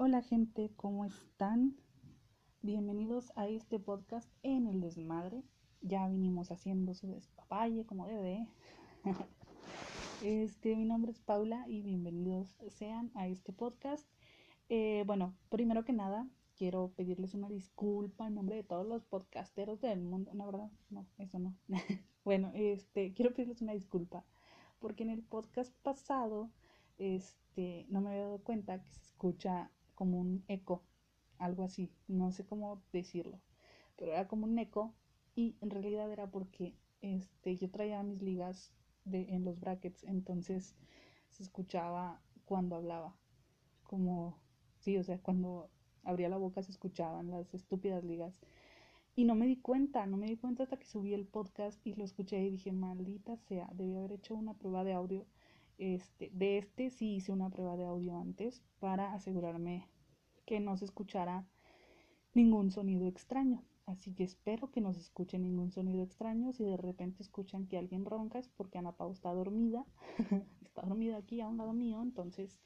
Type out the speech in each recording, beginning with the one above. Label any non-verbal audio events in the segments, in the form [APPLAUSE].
Hola gente, ¿cómo están? Bienvenidos a este podcast en el desmadre. Ya vinimos haciendo su despapalle como debe. [LAUGHS] Este, mi nombre es Paula y bienvenidos sean a este podcast. Eh, bueno, primero que nada, quiero pedirles una disculpa en nombre de todos los podcasteros del mundo. No, ¿verdad? No, eso no. [LAUGHS] bueno, este, quiero pedirles una disculpa porque en el podcast pasado, este, no me había dado cuenta que se escucha como un eco, algo así, no sé cómo decirlo, pero era como un eco y en realidad era porque este, yo traía mis ligas de, en los brackets, entonces se escuchaba cuando hablaba, como, sí, o sea, cuando abría la boca se escuchaban las estúpidas ligas. Y no me di cuenta, no me di cuenta hasta que subí el podcast y lo escuché y dije, maldita sea, debí haber hecho una prueba de audio. Este, de este sí hice una prueba de audio antes para asegurarme que no se escuchara ningún sonido extraño. Así que espero que no se escuche ningún sonido extraño. Si de repente escuchan que alguien ronca es porque Ana Pau está dormida. [LAUGHS] está dormida aquí a un lado mío, entonces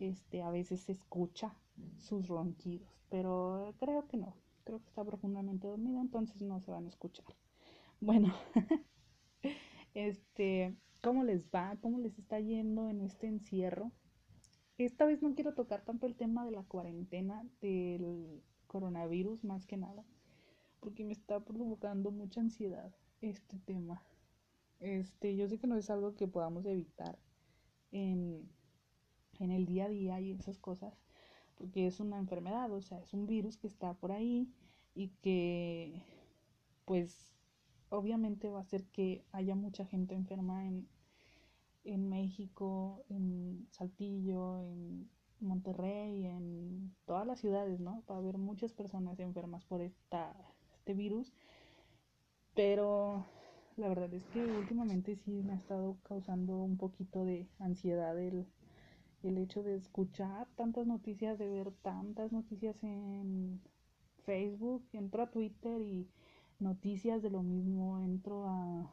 este, a veces se escucha sus ronquidos. Pero creo que no. Creo que está profundamente dormida, entonces no se van a escuchar. Bueno, [LAUGHS] este, ¿cómo les va? ¿Cómo les está yendo en este encierro? Esta vez no quiero tocar tanto el tema de la cuarentena, del coronavirus, más que nada porque me está provocando mucha ansiedad este tema. Este, yo sé que no es algo que podamos evitar en, en el día a día y esas cosas, porque es una enfermedad, o sea, es un virus que está por ahí y que pues obviamente va a hacer que haya mucha gente enferma en, en México, en Saltillo, en Monterrey, en todas las ciudades, ¿no? Va a haber muchas personas enfermas por esta este virus. Pero la verdad es que últimamente sí me ha estado causando un poquito de ansiedad el, el hecho de escuchar tantas noticias, de ver tantas noticias en Facebook, entro a Twitter y noticias de lo mismo, entro a,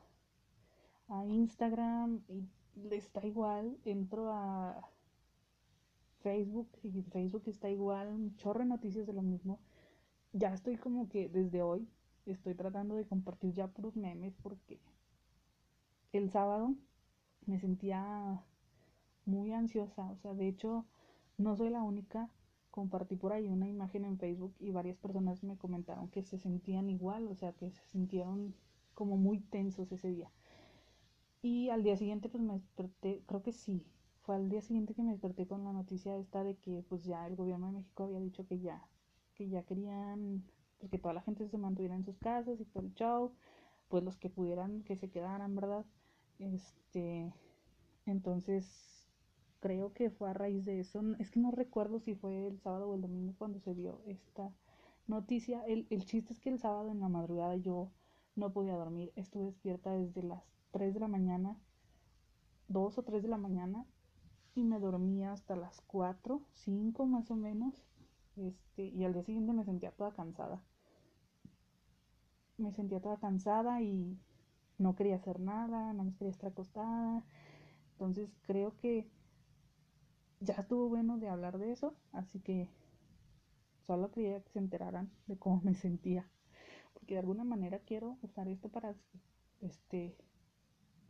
a Instagram y está igual, entro a Facebook y Facebook está igual, un chorro de noticias de lo mismo ya estoy como que desde hoy estoy tratando de compartir ya puros memes porque el sábado me sentía muy ansiosa, o sea, de hecho no soy la única, compartí por ahí una imagen en Facebook y varias personas me comentaron que se sentían igual, o sea, que se sintieron como muy tensos ese día. Y al día siguiente pues me desperté, creo que sí, fue al día siguiente que me desperté con la noticia esta de que pues ya el gobierno de México había dicho que ya que ya querían pues, que toda la gente se mantuviera en sus casas y todo el show, pues los que pudieran que se quedaran, ¿verdad? Este, entonces creo que fue a raíz de eso, es que no recuerdo si fue el sábado o el domingo cuando se dio esta noticia, el, el chiste es que el sábado en la madrugada yo no podía dormir, estuve despierta desde las 3 de la mañana, 2 o 3 de la mañana y me dormía hasta las 4, 5 más o menos este, y al día siguiente me sentía toda cansada. Me sentía toda cansada y no quería hacer nada, no me quería estar acostada. Entonces creo que ya estuvo bueno de hablar de eso, así que solo quería que se enteraran de cómo me sentía. Porque de alguna manera quiero usar esto para este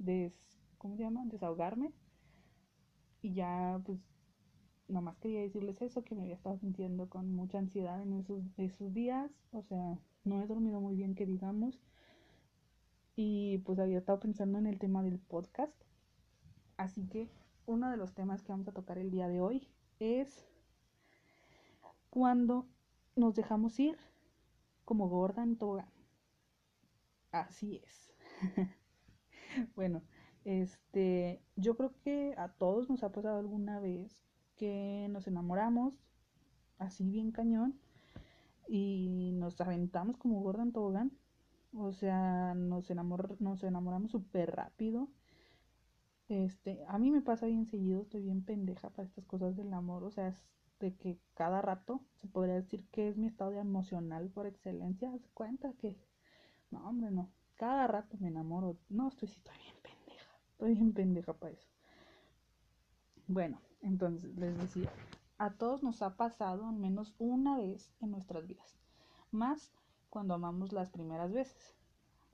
des, ¿cómo se llama? desahogarme. Y ya pues nomás quería decirles eso, que me había estado sintiendo con mucha ansiedad en esos, esos días, o sea, no he dormido muy bien que digamos, y pues había estado pensando en el tema del podcast, así que uno de los temas que vamos a tocar el día de hoy es cuando nos dejamos ir como gorda en toga. Así es. [LAUGHS] [LAUGHS] bueno, este, yo creo que a todos nos ha pasado alguna vez que nos enamoramos, así bien cañón, y nos aventamos como gorda en tobogán. O sea, nos, enamor nos enamoramos súper rápido. Este, a mí me pasa bien seguido, estoy bien pendeja para estas cosas del amor. O sea, es de que cada rato se podría decir que es mi estado emocional por excelencia. ¿Se cuenta que? No, hombre, no. Cada rato me enamoro. No, estoy, estoy bien pendeja. Estoy bien pendeja para eso. Bueno, entonces les decía, a todos nos ha pasado al menos una vez en nuestras vidas, más cuando amamos las primeras veces.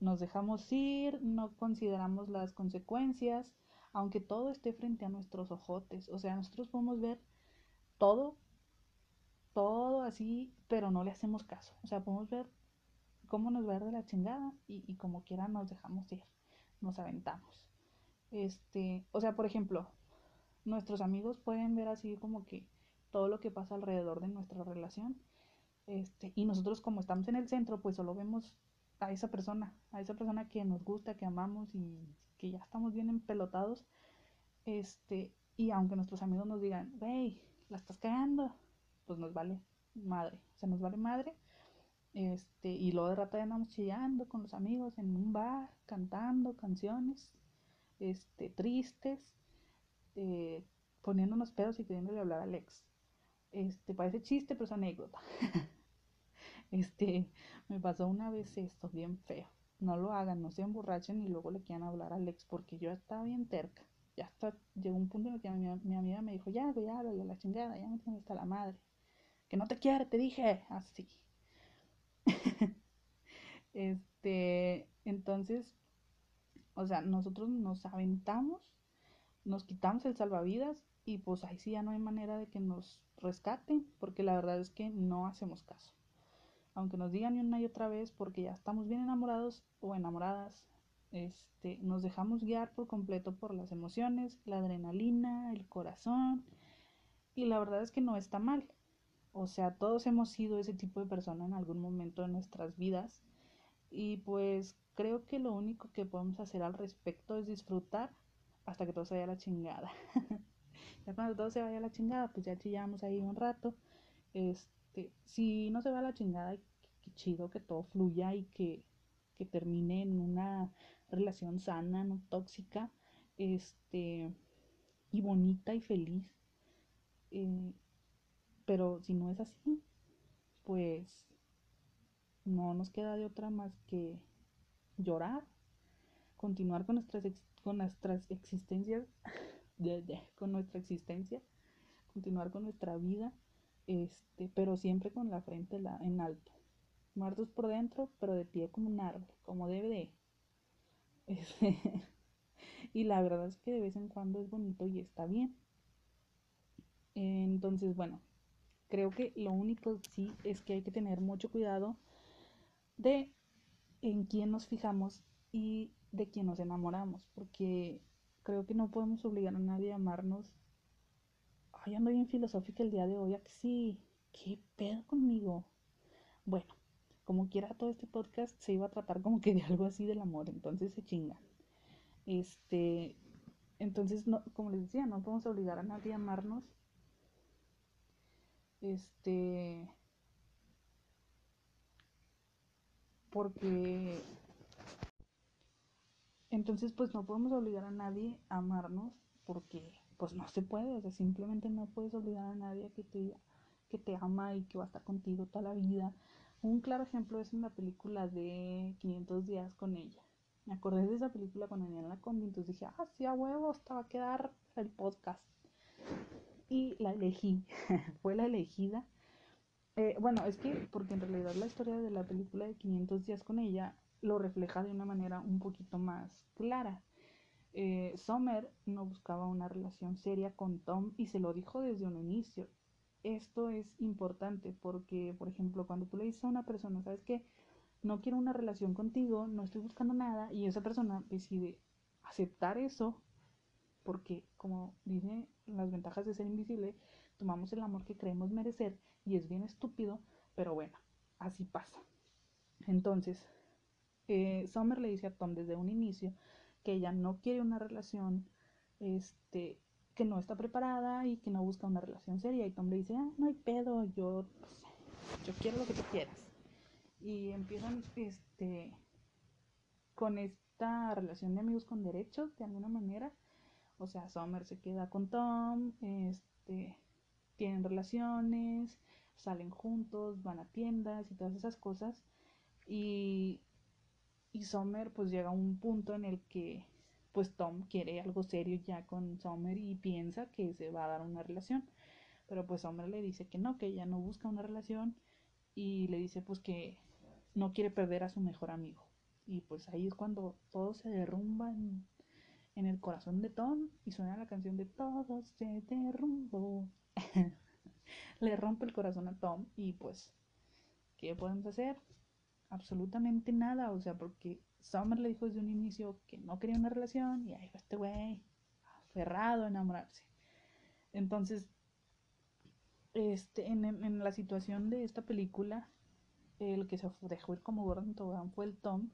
Nos dejamos ir, no consideramos las consecuencias, aunque todo esté frente a nuestros ojotes. O sea, nosotros podemos ver todo, todo así, pero no le hacemos caso. O sea, podemos ver cómo nos va a ir de la chingada y, como quiera nos dejamos ir, nos aventamos. Este, o sea, por ejemplo, nuestros amigos pueden ver así como que todo lo que pasa alrededor de nuestra relación. Este, y nosotros como estamos en el centro, pues solo vemos a esa persona, a esa persona que nos gusta, que amamos y que ya estamos bien empelotados. Este, y aunque nuestros amigos nos digan, wey, la estás cagando, pues nos vale madre, o sea, nos vale madre. Este, y luego de rato ya andamos chillando con los amigos en un bar, cantando canciones, este, tristes, eh, poniéndonos pedos y queriéndole hablar al ex. Este, parece chiste, pero es anécdota. [LAUGHS] este, me pasó una vez esto, bien feo. No lo hagan, no se emborrachen y luego le quieran hablar al ex, porque yo estaba bien terca. Ya hasta llegó un punto en el que mi, mi amiga me dijo, ya, güey, háblale a la chingada, ya me tiene hasta la madre. Que no te quiere, te dije. Así. [LAUGHS] este, entonces, o sea, nosotros nos aventamos, nos quitamos el salvavidas y pues ahí sí ya no hay manera de que nos rescaten, porque la verdad es que no hacemos caso. Aunque nos digan una y otra vez, porque ya estamos bien enamorados o enamoradas, este, nos dejamos guiar por completo por las emociones, la adrenalina, el corazón, y la verdad es que no está mal. O sea, todos hemos sido ese tipo de persona en algún momento de nuestras vidas, y pues creo que lo único que podemos hacer al respecto es disfrutar hasta que todo se vaya a la chingada. [LAUGHS] ya cuando todo se vaya a la chingada, pues ya chillamos ahí un rato. Este, si no se va a la chingada, qué chido que todo fluya y que, que termine en una relación sana, no tóxica, este, y bonita y feliz. Eh, pero si no es así, pues no nos queda de otra más que llorar, continuar con nuestras, con nuestras existencias [LAUGHS] con nuestra existencia, continuar con nuestra vida, este, pero siempre con la frente en alto. Muertos por dentro, pero de pie como un árbol, como debe de. [LAUGHS] Y la verdad es que de vez en cuando es bonito y está bien. Entonces, bueno, creo que lo único sí es que hay que tener mucho cuidado de en quién nos fijamos y de quién nos enamoramos, porque creo que no podemos obligar a nadie a amarnos. Ay, ando bien filosófica el día de hoy, ¿a sí? ¿Qué pedo conmigo? Bueno, como quiera todo este podcast se iba a tratar como que de algo así del amor, entonces se chingan. Este, entonces, no, como les decía, no podemos obligar a nadie a amarnos. Este, porque entonces, pues no podemos obligar a nadie a amarnos porque pues no se puede, o sea, simplemente no puedes obligar a nadie que te, que te ama y que va a estar contigo toda la vida. Un claro ejemplo es en la película de 500 días con ella. Me acordé de esa película cuando venía en la combi, entonces dije, ah, sí, a huevo, hasta va a quedar el podcast. Y la elegí, [LAUGHS] fue la elegida. Eh, bueno, es que, porque en realidad la historia de la película de 500 días con ella lo refleja de una manera un poquito más clara. Eh, Sommer no buscaba una relación seria con Tom y se lo dijo desde un inicio. Esto es importante porque, por ejemplo, cuando tú le dices a una persona, ¿sabes qué? No quiero una relación contigo, no estoy buscando nada y esa persona decide aceptar eso porque, como dice las ventajas de ser invisible, tomamos el amor que creemos merecer y es bien estúpido, pero bueno, así pasa. Entonces, eh, Summer le dice a Tom desde un inicio que ella no quiere una relación, este, que no está preparada y que no busca una relación seria. Y Tom le dice, ah, no hay pedo, yo, pues, yo quiero lo que tú quieras. Y empiezan, este, con esta relación de amigos con derechos, de alguna manera. O sea, Summer se queda con Tom, este, tienen relaciones, salen juntos, van a tiendas y todas esas cosas. Y y Summer pues llega a un punto en el que pues Tom quiere algo serio ya con Summer y piensa que se va a dar una relación. Pero pues Summer le dice que no, que ella no busca una relación y le dice pues que no quiere perder a su mejor amigo. Y pues ahí es cuando todo se derrumba en, en el corazón de Tom y suena la canción de Todo se derrumbó. [LAUGHS] le rompe el corazón a Tom y pues, ¿qué podemos hacer? Absolutamente nada, o sea, porque Summer le dijo desde un inicio que no quería una relación y ahí va este güey aferrado a enamorarse. Entonces, este, en, en, la situación de esta película, el que se dejó ir como Gordon Tobogán fue el Tom,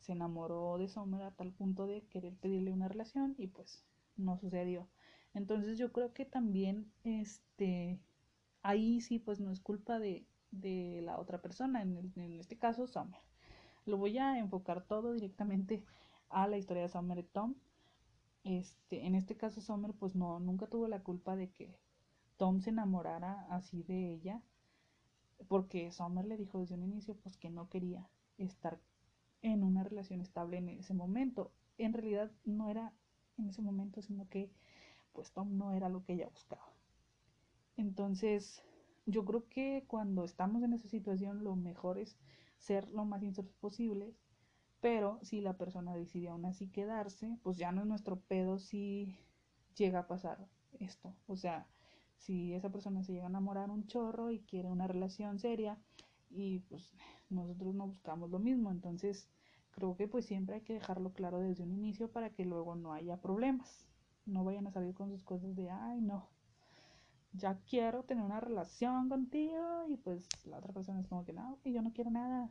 se enamoró de Summer a tal punto de querer pedirle una relación y pues no sucedió. Entonces yo creo que también este ahí sí pues no es culpa de, de la otra persona, en, en, este caso Summer. Lo voy a enfocar todo directamente a la historia de Summer y Tom. Este, en este caso Summer pues no, nunca tuvo la culpa de que Tom se enamorara así de ella, porque Summer le dijo desde un inicio pues que no quería estar en una relación estable en ese momento. En realidad no era en ese momento, sino que pues Tom no era lo que ella buscaba. Entonces, yo creo que cuando estamos en esa situación lo mejor es ser lo más sinceros posible, pero si la persona decide aún así quedarse, pues ya no es nuestro pedo si llega a pasar esto. O sea, si esa persona se llega a enamorar un chorro y quiere una relación seria y pues nosotros no buscamos lo mismo, entonces creo que pues siempre hay que dejarlo claro desde un inicio para que luego no haya problemas. No vayan a salir con sus cosas de, ay, no, ya quiero tener una relación contigo y pues la otra persona es como que no, que yo no quiero nada.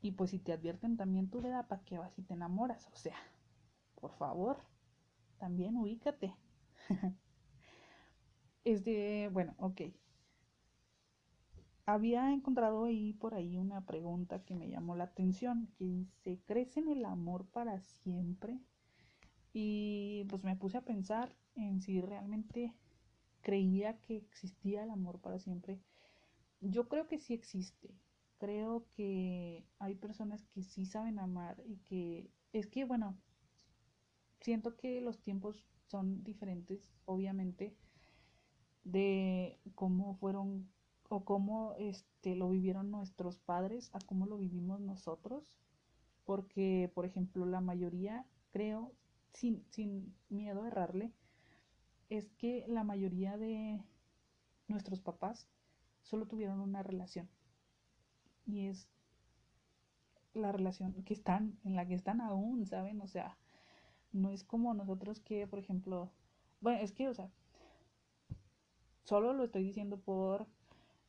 Y pues si te advierten también tú le da para que vas y te enamoras, o sea, por favor, también ubícate. [LAUGHS] es de, bueno, ok. Había encontrado ahí por ahí una pregunta que me llamó la atención, que dice, ¿crece en el amor para siempre? Y pues me puse a pensar en si realmente creía que existía el amor para siempre. Yo creo que sí existe. Creo que hay personas que sí saben amar y que es que, bueno, siento que los tiempos son diferentes, obviamente, de cómo fueron o cómo este, lo vivieron nuestros padres a cómo lo vivimos nosotros. Porque, por ejemplo, la mayoría, creo, sin, sin miedo a errarle, es que la mayoría de nuestros papás solo tuvieron una relación. Y es la relación que están, en la que están aún, ¿saben? O sea, no es como nosotros que, por ejemplo, bueno, es que, o sea, solo lo estoy diciendo por,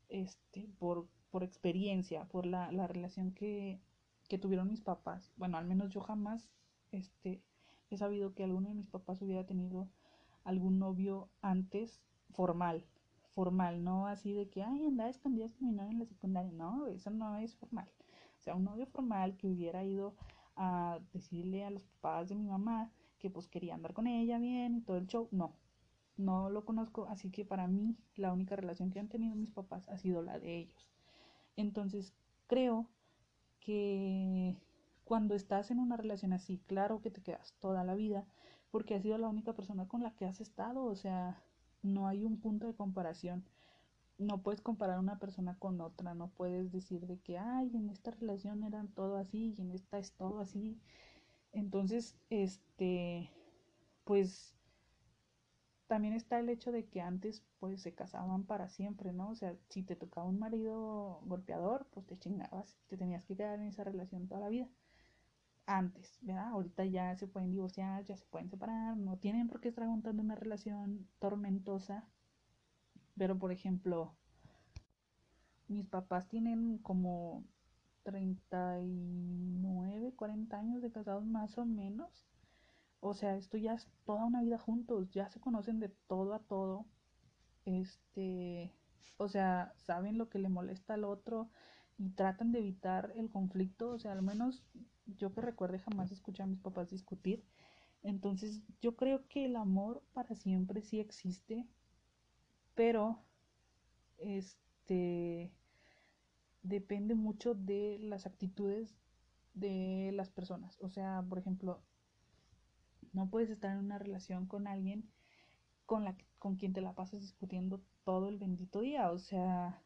este, por, por experiencia, por la, la relación que, que tuvieron mis papás. Bueno, al menos yo jamás, este, he sabido que alguno de mis papás hubiera tenido algún novio antes formal, formal, no así de que, ay, andaba escondidas con en la secundaria, no, eso no es formal. O sea, un novio formal que hubiera ido a decirle a los papás de mi mamá que pues quería andar con ella bien y todo el show, no, no lo conozco, así que para mí la única relación que han tenido mis papás ha sido la de ellos. Entonces, creo que cuando estás en una relación así, claro que te quedas toda la vida, porque has sido la única persona con la que has estado, o sea, no hay un punto de comparación. No puedes comparar una persona con otra, no puedes decir de que, ay, en esta relación eran todo así y en esta es todo así. Entonces, este, pues también está el hecho de que antes pues se casaban para siempre, ¿no? O sea, si te tocaba un marido golpeador, pues te chingabas, te tenías que quedar en esa relación toda la vida antes, ¿verdad? Ahorita ya se pueden divorciar, ya se pueden separar, no tienen por qué estar aguantando una relación tormentosa. Pero, por ejemplo, mis papás tienen como 39, 40 años de casados más o menos. O sea, esto ya es toda una vida juntos, ya se conocen de todo a todo. Este, o sea, saben lo que le molesta al otro y tratan de evitar el conflicto, o sea, al menos yo que recuerde jamás escuché a mis papás discutir. Entonces yo creo que el amor para siempre sí existe, pero este depende mucho de las actitudes de las personas. O sea, por ejemplo, no puedes estar en una relación con alguien con, la, con quien te la pasas discutiendo todo el bendito día. O sea,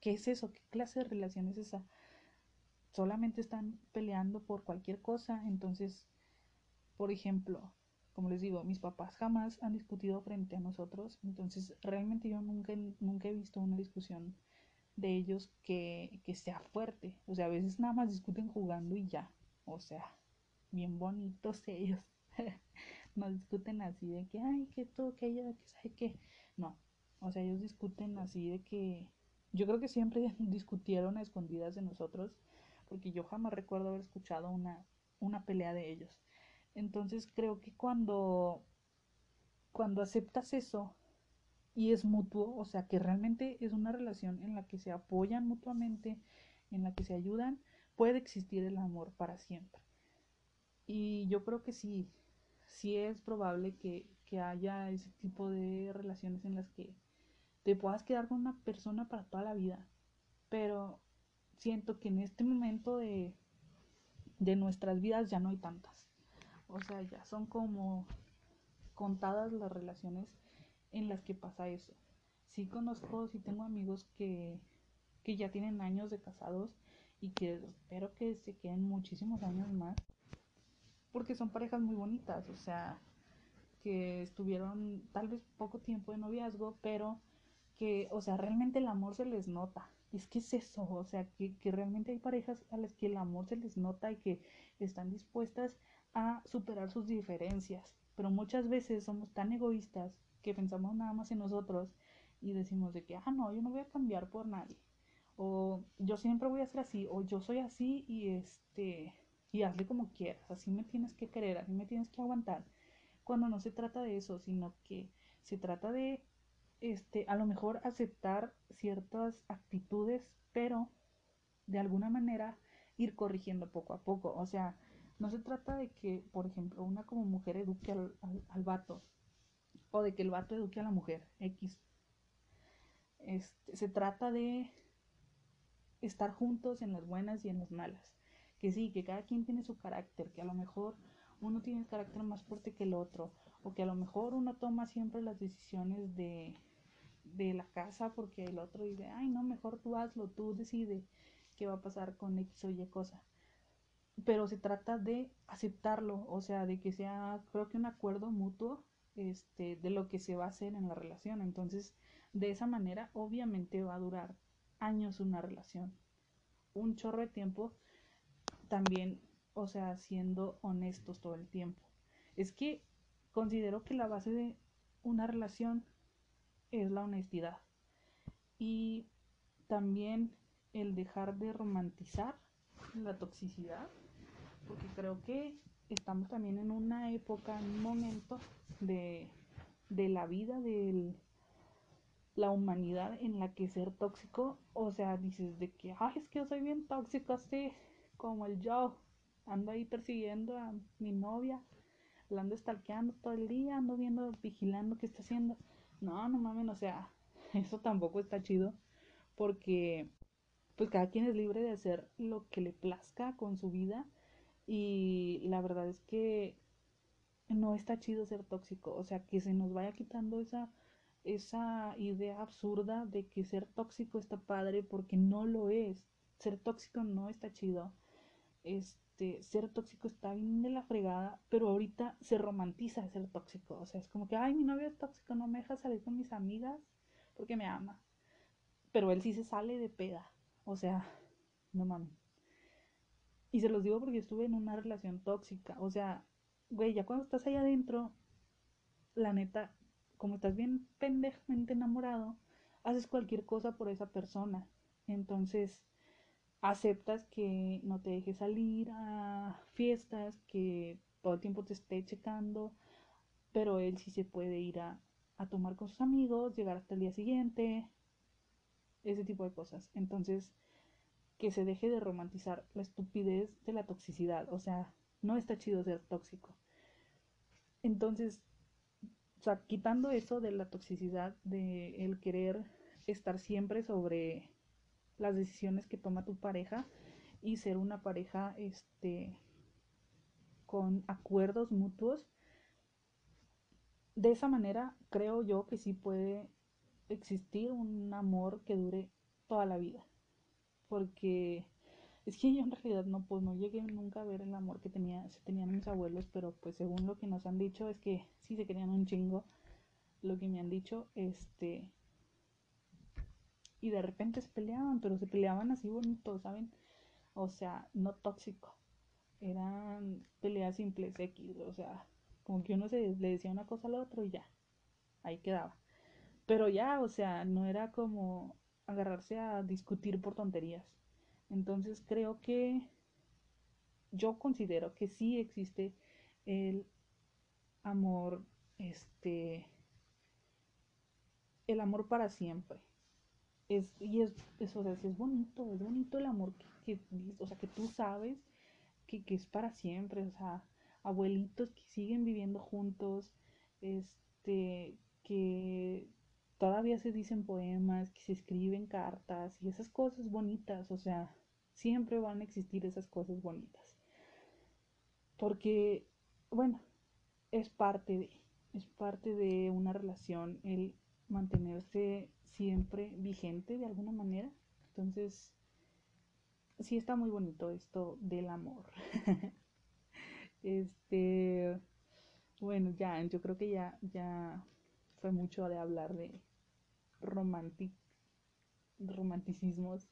¿qué es eso? ¿Qué clase de relación es esa? Solamente están peleando por cualquier cosa. Entonces, por ejemplo, como les digo, mis papás jamás han discutido frente a nosotros. Entonces, realmente yo nunca, nunca he visto una discusión de ellos que, que sea fuerte. O sea, a veces nada más discuten jugando y ya. O sea, bien bonitos ellos. [LAUGHS] no discuten así de que, ay, que todo, que ella, que sabe que. No. O sea, ellos discuten así de que. Yo creo que siempre [LAUGHS] discutieron a escondidas de nosotros. Porque yo jamás recuerdo haber escuchado una, una pelea de ellos. Entonces creo que cuando. Cuando aceptas eso y es mutuo, o sea, que realmente es una relación en la que se apoyan mutuamente, en la que se ayudan, puede existir el amor para siempre. Y yo creo que sí, sí es probable que, haya ese tipo de relaciones en las que te puedas quedar con una persona para toda la vida. Pero siento que en este momento de, de nuestras vidas ya no hay tantas. O sea, ya son como contadas las relaciones en las que pasa eso. Sí conozco, sí tengo amigos que, que ya tienen años de casados y que espero que se queden muchísimos años más porque son parejas muy bonitas, o sea, que estuvieron tal vez poco tiempo de noviazgo, pero que, o sea, realmente el amor se les nota. Es que es eso, o sea, que, que realmente hay parejas a las que el amor se les nota y que están dispuestas a superar sus diferencias. Pero muchas veces somos tan egoístas que pensamos nada más en nosotros y decimos de que, ah, no, yo no voy a cambiar por nadie. O yo siempre voy a ser así, o yo soy así y este, y hazle como quieras, así me tienes que querer, así me tienes que aguantar. Cuando no se trata de eso, sino que se trata de, este, a lo mejor aceptar ciertas actitudes, pero de alguna manera ir corrigiendo poco a poco. O sea, no se trata de que, por ejemplo, una como mujer eduque al, al, vato o de que el vato eduque a la mujer X. Este, se trata de estar juntos en las buenas y en las malas que sí, que cada quien tiene su carácter, que a lo mejor uno tiene el carácter más fuerte que el otro, o que a lo mejor uno toma siempre las decisiones de, de la casa porque el otro dice, ay, no, mejor tú hazlo, tú decide qué va a pasar con X o Y cosa. Pero se trata de aceptarlo, o sea, de que sea, creo que un acuerdo mutuo este, de lo que se va a hacer en la relación. Entonces, de esa manera, obviamente va a durar años una relación. Un chorro de tiempo también, o sea, siendo honestos todo el tiempo. Es que considero que la base de una relación es la honestidad. Y también el dejar de romantizar la toxicidad, porque creo que estamos también en una época, en un momento de, de la vida de la humanidad en la que ser tóxico, o sea, dices de que, ay, es que yo soy bien tóxico, así, como el yo. Ando ahí persiguiendo a mi novia, la ando stalkeando todo el día, ando viendo, vigilando qué está haciendo. No, no mames, o sea, [LAUGHS] eso tampoco está chido porque pues cada quien es libre de hacer lo que le plazca con su vida y la verdad es que no está chido ser tóxico, o sea, que se nos vaya quitando esa esa idea absurda de que ser tóxico está padre porque no lo es. Ser tóxico no está chido este, ser tóxico está bien de la fregada, pero ahorita se romantiza ser tóxico. O sea, es como que, ay, mi novio es tóxico, no me deja salir con mis amigas porque me ama. Pero él sí se sale de peda. O sea, no mames. Y se los digo porque estuve en una relación tóxica. O sea, güey, ya cuando estás ahí adentro, la neta, como estás bien pendejamente enamorado, haces cualquier cosa por esa persona. Entonces, aceptas que no te deje salir a fiestas, que todo el tiempo te esté checando, pero él sí se puede ir a, tomar con sus amigos, llegar hasta el día siguiente, ese tipo de cosas. Entonces, que se deje de romantizar la estupidez de la toxicidad, o sea, no está chido ser tóxico. Entonces, o sea, quitando eso de la toxicidad, de el querer estar siempre sobre las decisiones que toma tu pareja y ser una pareja este con acuerdos mutuos de esa manera creo yo que sí puede existir un amor que dure toda la vida. Porque es que yo en realidad no, pues no llegué nunca a ver el amor que tenía, se tenían mis abuelos, pero pues según lo que nos han dicho es que sí se querían un chingo. Lo que me han dicho, este. Y de repente se peleaban, pero se peleaban así bonito, ¿saben? O sea, no tóxico. Eran peleas simples X, o sea, como que uno se le decía una cosa al otro y ya. Ahí quedaba. Pero ya, o sea, no era como agarrarse a discutir por tonterías. Entonces creo que yo considero que sí existe el amor, este, el amor para siempre. Es, y es, eso, o sea, es bonito, es bonito el amor que, o sea, que tú sabes que, que, es para siempre, o sea, abuelitos que siguen viviendo juntos, este, que todavía se dicen poemas, que se escriben cartas y esas cosas bonitas, o sea, siempre van a existir esas cosas bonitas. Porque, bueno, es parte de, es parte de una relación el mantenerse siempre vigente de alguna manera. Entonces, sí está muy bonito esto del amor. [LAUGHS] este, bueno, ya, yo creo que ya, ya fue mucho de hablar de romantic, romanticismos.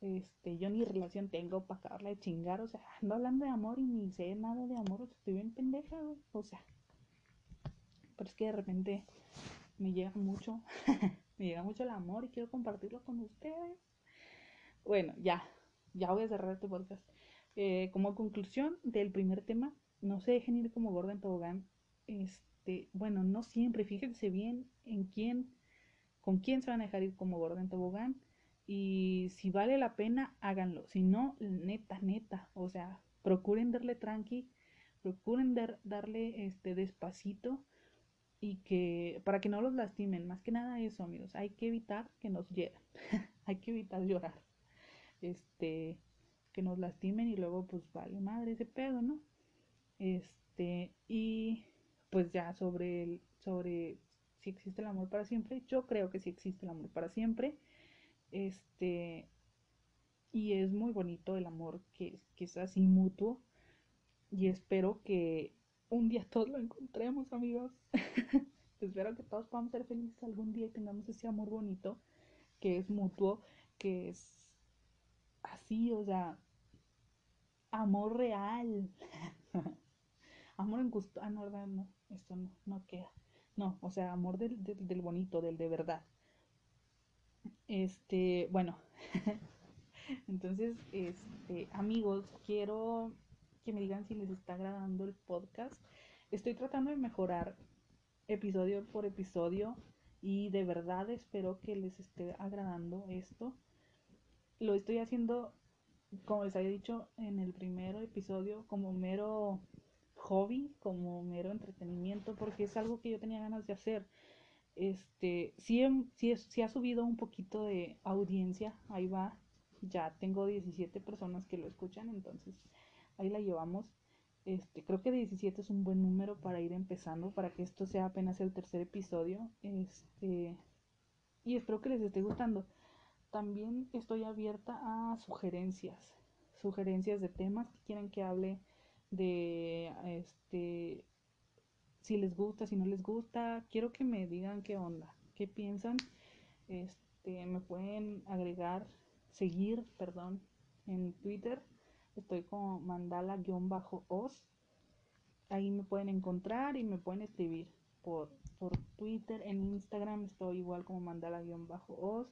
Este, yo ni relación tengo para acabarla de chingar, o sea, ando hablando de amor y ni sé nada de amor, estoy bien pendeja, o sea. Pero es que de repente me llega mucho, [LAUGHS] me llega mucho el amor y quiero compartirlo con ustedes. Bueno, ya, ya voy a cerrar este podcast. Eh, como conclusión del primer tema, no se dejen ir como gorda en tobogán. Este, bueno, no siempre, fíjense bien en quién, con quién se van a dejar ir como gorda en tobogán. Y si vale la pena, háganlo. Si no, neta, neta. O sea, procuren darle tranqui, procuren darle este despacito y que para que no los lastimen, más que nada eso, amigos, hay que evitar que nos hieran, [LAUGHS] hay que evitar llorar, este, que nos lastimen y luego pues vale madre ese pedo, ¿no? Este, y pues ya sobre el, sobre si existe el amor para siempre, yo creo que sí existe el amor para siempre, este, y es muy bonito el amor que, que es así mutuo, y espero que un día todos lo encontremos, amigos. [LAUGHS] Espero que todos podamos ser felices algún día y tengamos ese amor bonito que es mutuo, que es así, o sea, amor real. [LAUGHS] amor en gusto. Ah, no, no, esto no, no queda. No, o sea, amor del, del, del bonito, del de verdad. Este, bueno. [LAUGHS] Entonces, este, amigos, quiero que me digan si les está agradando el podcast. Estoy tratando de mejorar episodio por episodio y de verdad espero que les esté agradando esto. Lo estoy haciendo, como les había dicho en el primer episodio, como mero hobby, como mero entretenimiento, porque es algo que yo tenía ganas de hacer. Este, sí, sí, ha subido un poquito de audiencia, ahí va, ya tengo 17 personas que lo escuchan, entonces ahí la llevamos. Este, creo que 17 es un buen número para ir empezando, para que esto sea apenas el tercer episodio. Este, y espero que les esté gustando. También estoy abierta a sugerencias, sugerencias de temas que quieren que hable de este si les gusta, si no les gusta, quiero que me digan qué onda, qué piensan. Este, me pueden agregar, seguir, perdón, en Twitter Estoy como mandala-os. Ahí me pueden encontrar y me pueden escribir por, por Twitter. En Instagram estoy igual como mandala-os.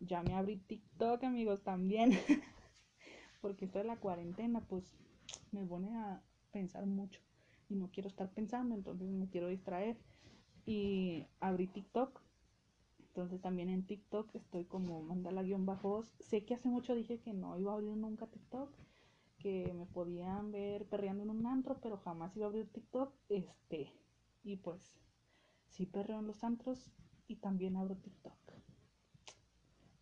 Ya me abrí TikTok, amigos, también. [LAUGHS] Porque esto de la cuarentena, pues me pone a pensar mucho. Y no quiero estar pensando, entonces me quiero distraer. Y abrí TikTok. Entonces también en TikTok estoy como mandala-os. Sé que hace mucho dije que no iba a abrir nunca TikTok que me podían ver perreando en un antro, pero jamás iba a abrir TikTok. Este, y pues sí perreo en los antros y también abro TikTok.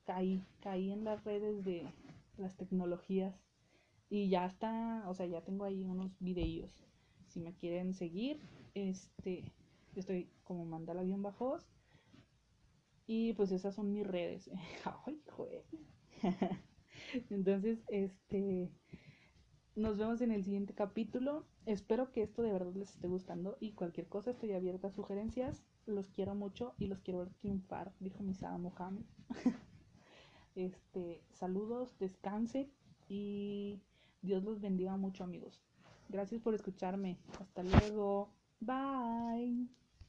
Caí, caí en las redes de las tecnologías y ya está, o sea, ya tengo ahí unos videos. Si me quieren seguir, este, Yo estoy como mandala bien bajos. Y pues esas son mis redes. [LAUGHS] Ay. [LAUGHS] Entonces, este, nos vemos en el siguiente capítulo. Espero que esto de verdad les esté gustando y cualquier cosa estoy abierta a sugerencias. Los quiero mucho y los quiero ver triunfar, dijo Misada Mohamed. [LAUGHS] este, saludos, descansen y Dios los bendiga mucho, amigos. Gracias por escucharme. Hasta luego. Bye.